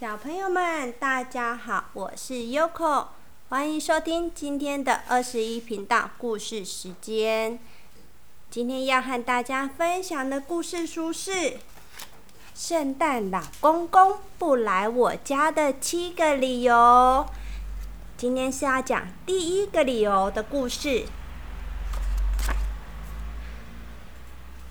小朋友们，大家好，我是 Yoko，欢迎收听今天的二十一频道故事时间。今天要和大家分享的故事书是《圣诞老公公不来我家的七个理由》。今天是要讲第一个理由的故事。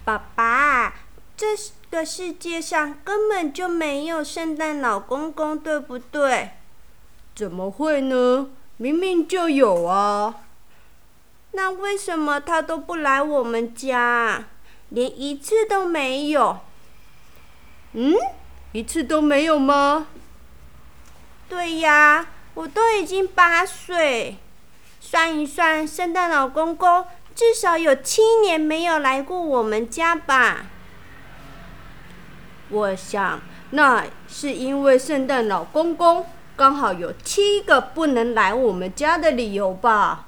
爸爸，这是个世界上根本就没有圣诞老公公，对不对？怎么会呢？明明就有啊！那为什么他都不来我们家？连一次都没有？嗯，一次都没有吗？对呀，我都已经八岁，算一算，圣诞老公公。至少有七年没有来过我们家吧？我想，那是因为圣诞老公公刚好有七个不能来我们家的理由吧，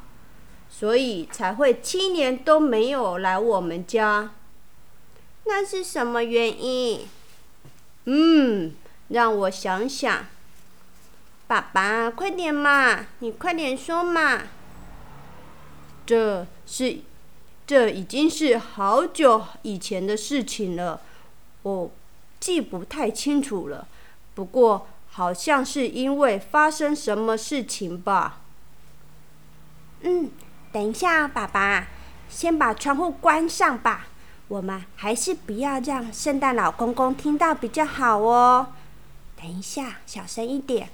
所以才会七年都没有来我们家。那是什么原因？嗯，让我想想。爸爸，快点嘛，你快点说嘛。这是，这已经是好久以前的事情了，我记不太清楚了。不过好像是因为发生什么事情吧。嗯，等一下，爸爸，先把窗户关上吧。我们还是不要让圣诞老公公听到比较好哦。等一下，小声一点。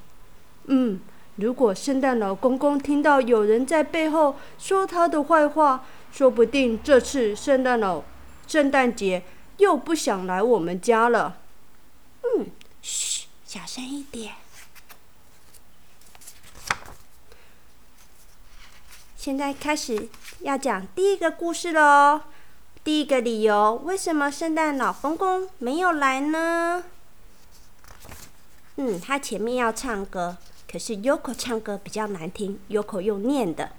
嗯。如果圣诞老公公听到有人在背后说他的坏话，说不定这次圣诞老圣诞节又不想来我们家了。嗯，嘘，小声一点。现在开始要讲第一个故事了哦。第一个理由，为什么圣诞老公公没有来呢？嗯，他前面要唱歌。可是 Yoko 唱歌比较难听，Yoko 用念的。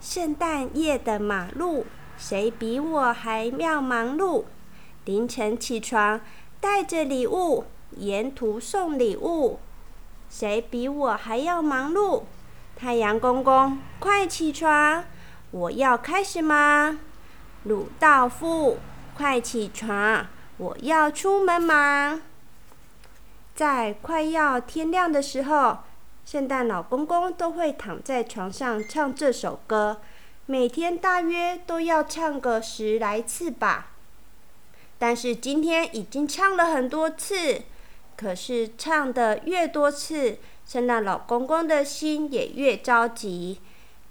圣诞夜的马路，谁比我还要忙碌？凌晨起床，带着礼物，沿途送礼物，谁比我还要忙碌？太阳公公，快起床，我要开始吗？鲁道夫，快起床，我要出门忙。在快要天亮的时候，圣诞老公公都会躺在床上唱这首歌，每天大约都要唱个十来次吧。但是今天已经唱了很多次，可是唱的越多次，圣诞老公公的心也越着急，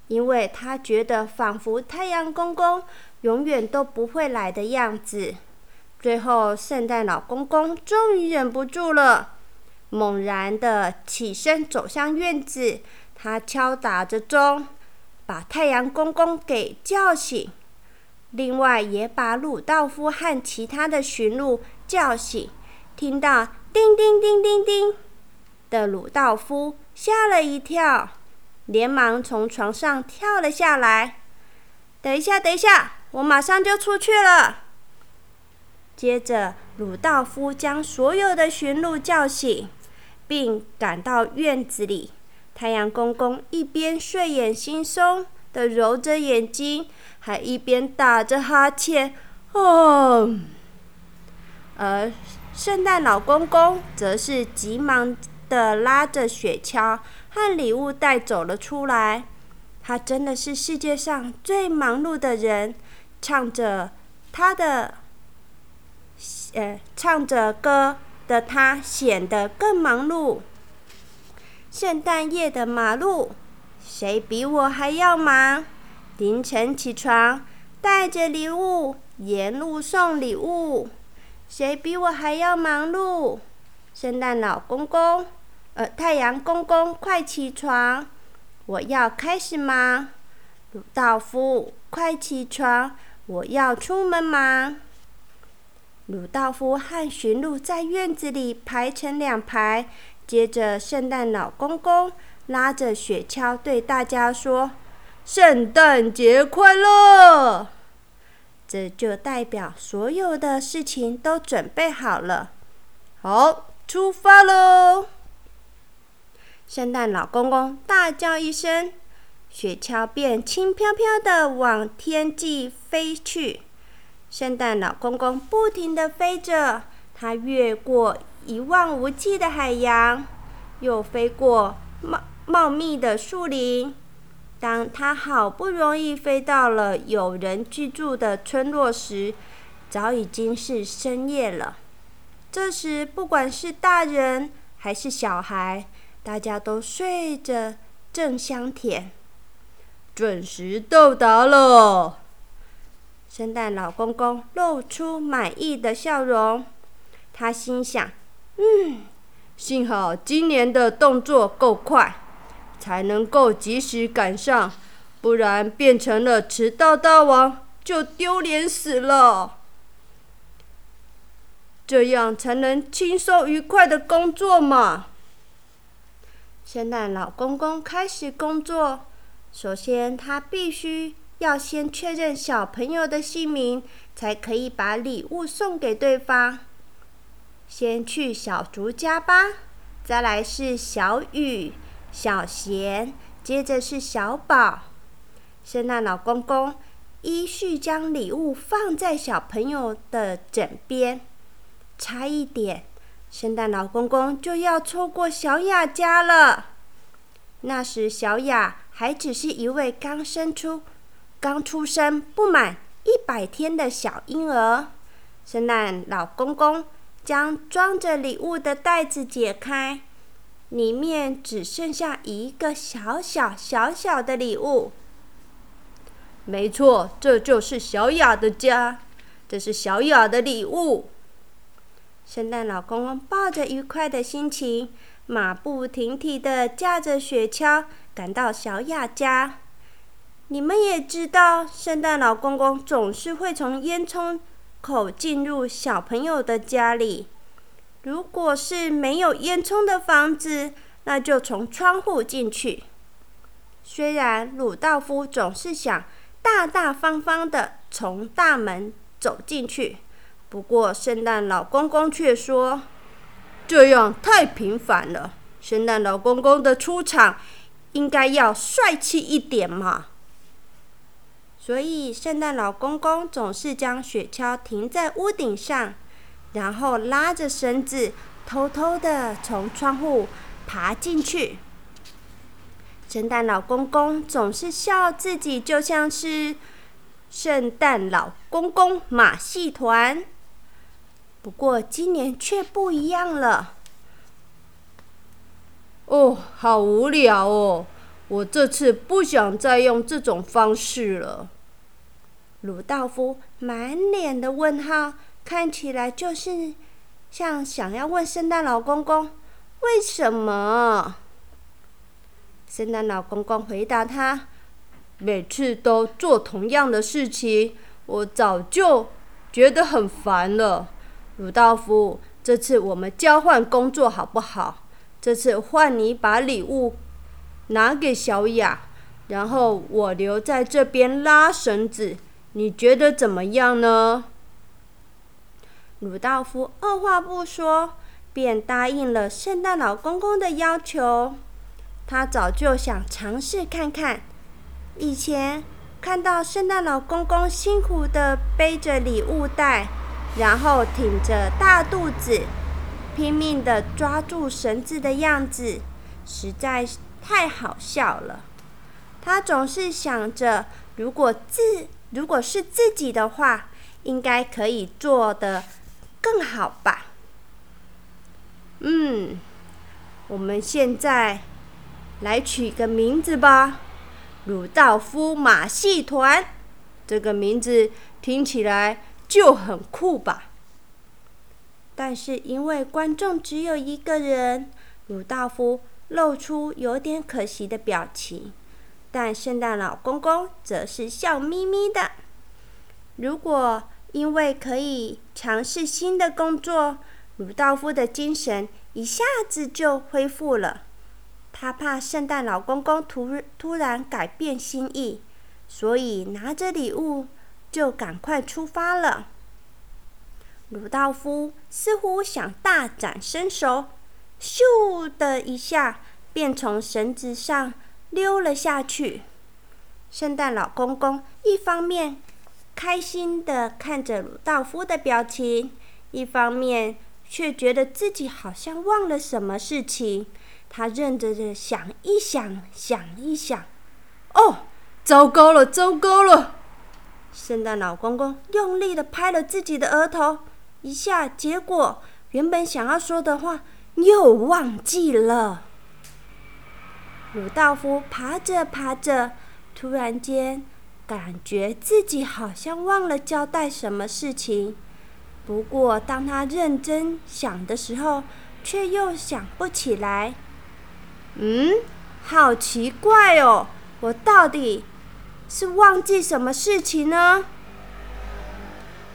因为他觉得仿佛太阳公公永远都不会来的样子。最后，圣诞老公公终于忍不住了。猛然的起身走向院子，他敲打着钟，把太阳公公给叫醒，另外也把鲁道夫和其他的驯鹿叫醒。听到叮叮叮叮叮的鲁道夫吓了一跳，连忙从床上跳了下来。等一下，等一下，我马上就出去了。接着，鲁道夫将所有的驯鹿叫醒。并赶到院子里，太阳公公一边睡眼惺忪的揉着眼睛，还一边打着哈欠。哦，而圣诞老公公则是急忙的拉着雪橇和礼物带走了出来。他真的是世界上最忙碌的人，唱着他的，呃，唱着歌。的他显得更忙碌。圣诞夜的马路，谁比我还要忙？凌晨起床，带着礼物，沿路送礼物，谁比我还要忙碌？圣诞老公公，呃，太阳公公，快起床！我要开始忙。鲁道夫，快起床！我要出门忙。鲁道夫和驯鹿在院子里排成两排，接着圣诞老公公拉着雪橇对大家说：“圣诞节快乐！”这就代表所有的事情都准备好了。好，出发喽！圣诞老公公大叫一声，雪橇便轻飘飘的往天际飞去。圣诞老公公不停的飞着，他越过一望无际的海洋，又飞过茂茂密的树林。当他好不容易飞到了有人居住的村落时，早已经是深夜了。这时，不管是大人还是小孩，大家都睡着，正香甜。准时到达了。圣诞老公公露出满意的笑容。他心想：“幸好今年的动作够快，才能够及时赶上，不然变成了迟到大王，就丢脸死了。这样才能轻松愉快的工作嘛。”圣诞老公公开始工作。首先，他必须。要先确认小朋友的姓名，才可以把礼物送给对方。先去小竹家吧，再来是小雨、小贤，接着是小宝。圣诞老公公依序将礼物放在小朋友的枕边，差一点，圣诞老公公就要错过小雅家了。那时，小雅还只是一位刚生出。刚出生不满一百天的小婴儿，圣诞老公公将装着礼物的袋子解开，里面只剩下一个小小小小的礼物。没错，这就是小雅的家，这是小雅的礼物。圣诞老公公抱着愉快的心情，马不停蹄地驾着雪橇赶到小雅家。你们也知道，圣诞老公公总是会从烟囱口进入小朋友的家里。如果是没有烟囱的房子，那就从窗户进去。虽然鲁道夫总是想大大方方的从大门走进去，不过圣诞老公公却说：“这样太频繁了。圣诞老公公的出场应该要帅气一点嘛。”所以，圣诞老公公总是将雪橇停在屋顶上，然后拉着绳子，偷偷的从窗户爬进去。圣诞老公公总是笑自己就像是圣诞老公公马戏团，不过今年却不一样了。哦，好无聊哦！我这次不想再用这种方式了。鲁道夫满脸的问号，看起来就是像想要问圣诞老公公为什么。圣诞老公公回答他：“每次都做同样的事情，我早就觉得很烦了。”鲁道夫，这次我们交换工作好不好？这次换你把礼物拿给小雅，然后我留在这边拉绳子。你觉得怎么样呢？鲁道夫二话不说，便答应了圣诞老公公的要求。他早就想尝试看看，以前看到圣诞老公公辛苦的背着礼物袋，然后挺着大肚子，拼命的抓住绳子的样子，实在太好笑了。他总是想着，如果自如果是自己的话，应该可以做的更好吧？嗯，我们现在来取个名字吧，“鲁道夫马戏团”这个名字听起来就很酷吧？但是因为观众只有一个人，鲁道夫露出有点可惜的表情。但圣诞老公公则是笑眯眯的。如果因为可以尝试新的工作，鲁道夫的精神一下子就恢复了。他怕圣诞老公公突突然改变心意，所以拿着礼物就赶快出发了。鲁道夫似乎想大展身手，咻的一下便从绳子上溜了下去。圣诞老公公一方面开心的看着鲁道夫的表情，一方面却觉得自己好像忘了什么事情。他认真的想一想，想一想，哦，糟糕了，糟糕了！圣诞老公公用力的拍了自己的额头一下，结果原本想要说的话又忘记了。鲁道夫爬着爬着，突然间感觉自己好像忘了交代什么事情。不过当他认真想的时候，却又想不起来。嗯，好奇怪哦，我到底是忘记什么事情呢？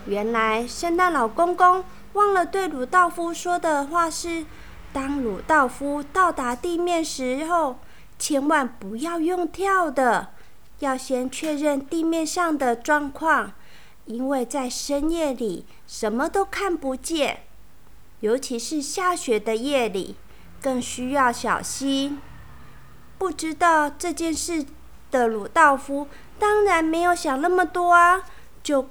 原来圣诞老公公忘了对鲁道夫说的话是：当鲁道夫到达地面时候，千万不要用跳的，要先确认地面上的状况，因为在深夜里什么都看不见，尤其是下雪的夜里。更需要小心。不知道这件事的鲁道夫当然没有想那么多啊！就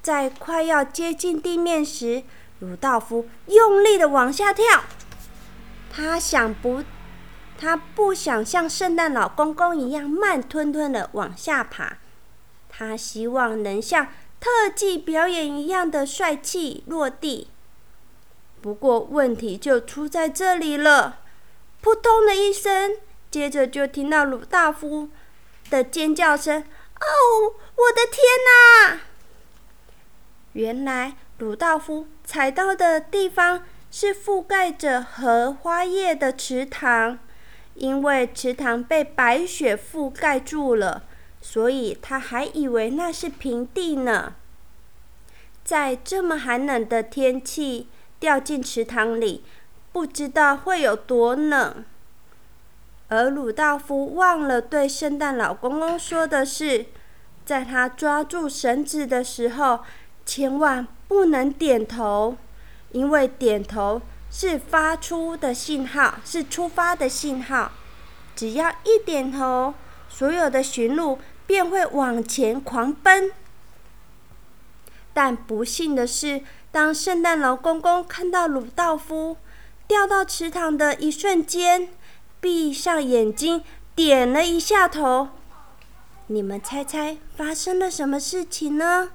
在快要接近地面时，鲁道夫用力的往下跳。他想不，他不想像圣诞老公公一样慢吞吞的往下爬。他希望能像特技表演一样的帅气落地。不过问题就出在这里了，扑通的一声，接着就听到鲁道夫的尖叫声：“哦，我的天哪！”原来鲁道夫踩到的地方是覆盖着荷花叶的池塘，因为池塘被白雪覆盖住了，所以他还以为那是平地呢。在这么寒冷的天气。掉进池塘里，不知道会有多冷。而鲁道夫忘了对圣诞老公公说的是，在他抓住绳子的时候，千万不能点头，因为点头是发出的信号，是出发的信号。只要一点头，所有的驯鹿便会往前狂奔。但不幸的是。当圣诞老公公看到鲁道夫掉到池塘的一瞬间，闭上眼睛，点了一下头。你们猜猜发生了什么事情呢？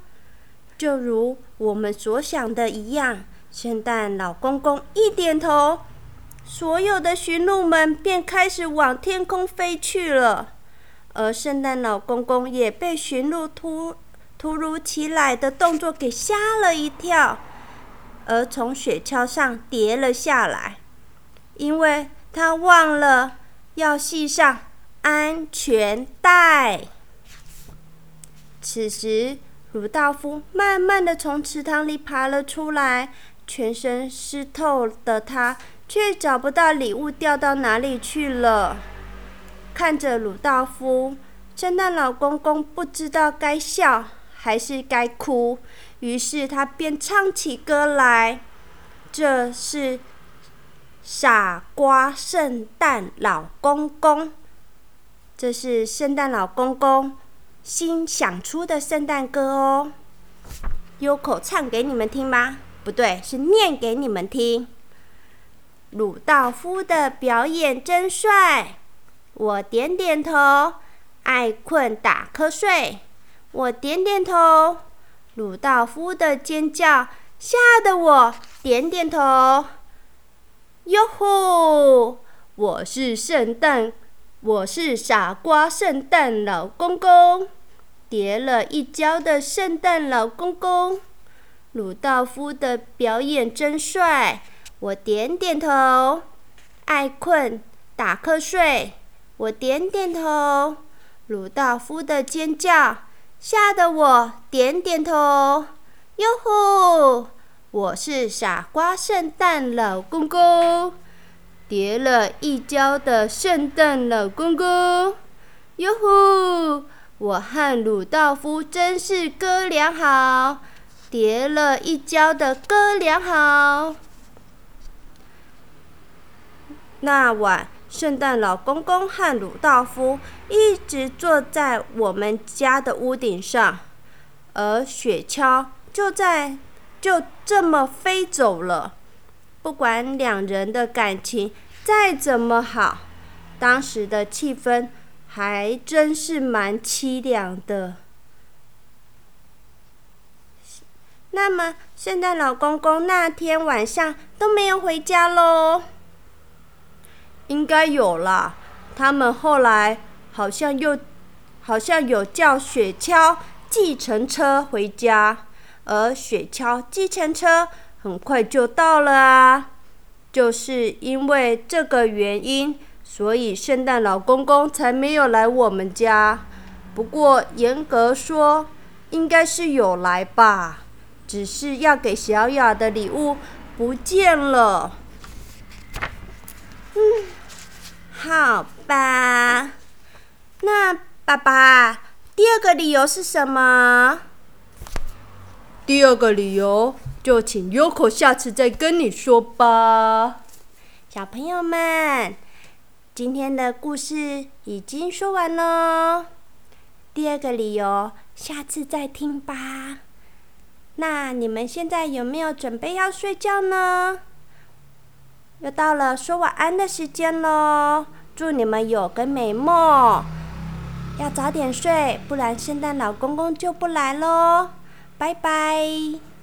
就如我们所想的一样，圣诞老公公一点头，所有的驯鹿们便开始往天空飞去了，而圣诞老公公也被驯鹿突。突如其来的动作给吓了一跳，而从雪橇上跌了下来，因为他忘了要系上安全带。此时，鲁道夫慢慢的从池塘里爬了出来，全身湿透的他却找不到礼物掉到哪里去了。看着鲁道夫，圣诞老公公不知道该笑。还是该哭，于是他便唱起歌来。这是傻瓜圣诞老公公，这是圣诞老公公新想出的圣诞歌哦。优口唱给你们听吧？不对，是念给你们听。鲁道夫的表演真帅，我点点头。爱困打瞌睡。我点点头，鲁道夫的尖叫吓得我点点头。哟呼！我是圣诞，我是傻瓜圣诞老公公，跌了一跤的圣诞老公公。鲁道夫的表演真帅，我点点头。爱困打瞌睡，我点点头。鲁道夫的尖叫。吓得我点点头，哟呼！我是傻瓜圣诞老公公，跌了一跤的圣诞老公公，哟呼！我和鲁道夫真是哥俩好，跌了一跤的哥俩好。那晚，圣诞老公公和鲁道夫一直坐在我们家的屋顶上，而雪橇就在就这么飞走了。不管两人的感情再怎么好，当时的气氛还真是蛮凄凉的。那么，圣诞老公公那天晚上都没有回家喽？应该有啦，他们后来好像又好像有叫雪橇计程车回家，而雪橇计程车很快就到了啊。就是因为这个原因，所以圣诞老公公才没有来我们家。不过严格说，应该是有来吧，只是要给小雅的礼物不见了。嗯。好吧，那爸爸，第二个理由是什么？第二个理由就请 Yoko 下次再跟你说吧。小朋友们，今天的故事已经说完喽。第二个理由，下次再听吧。那你们现在有没有准备要睡觉呢？又到了说晚安的时间喽！祝你们有个美梦，要早点睡，不然圣诞老公公就不来喽！拜拜。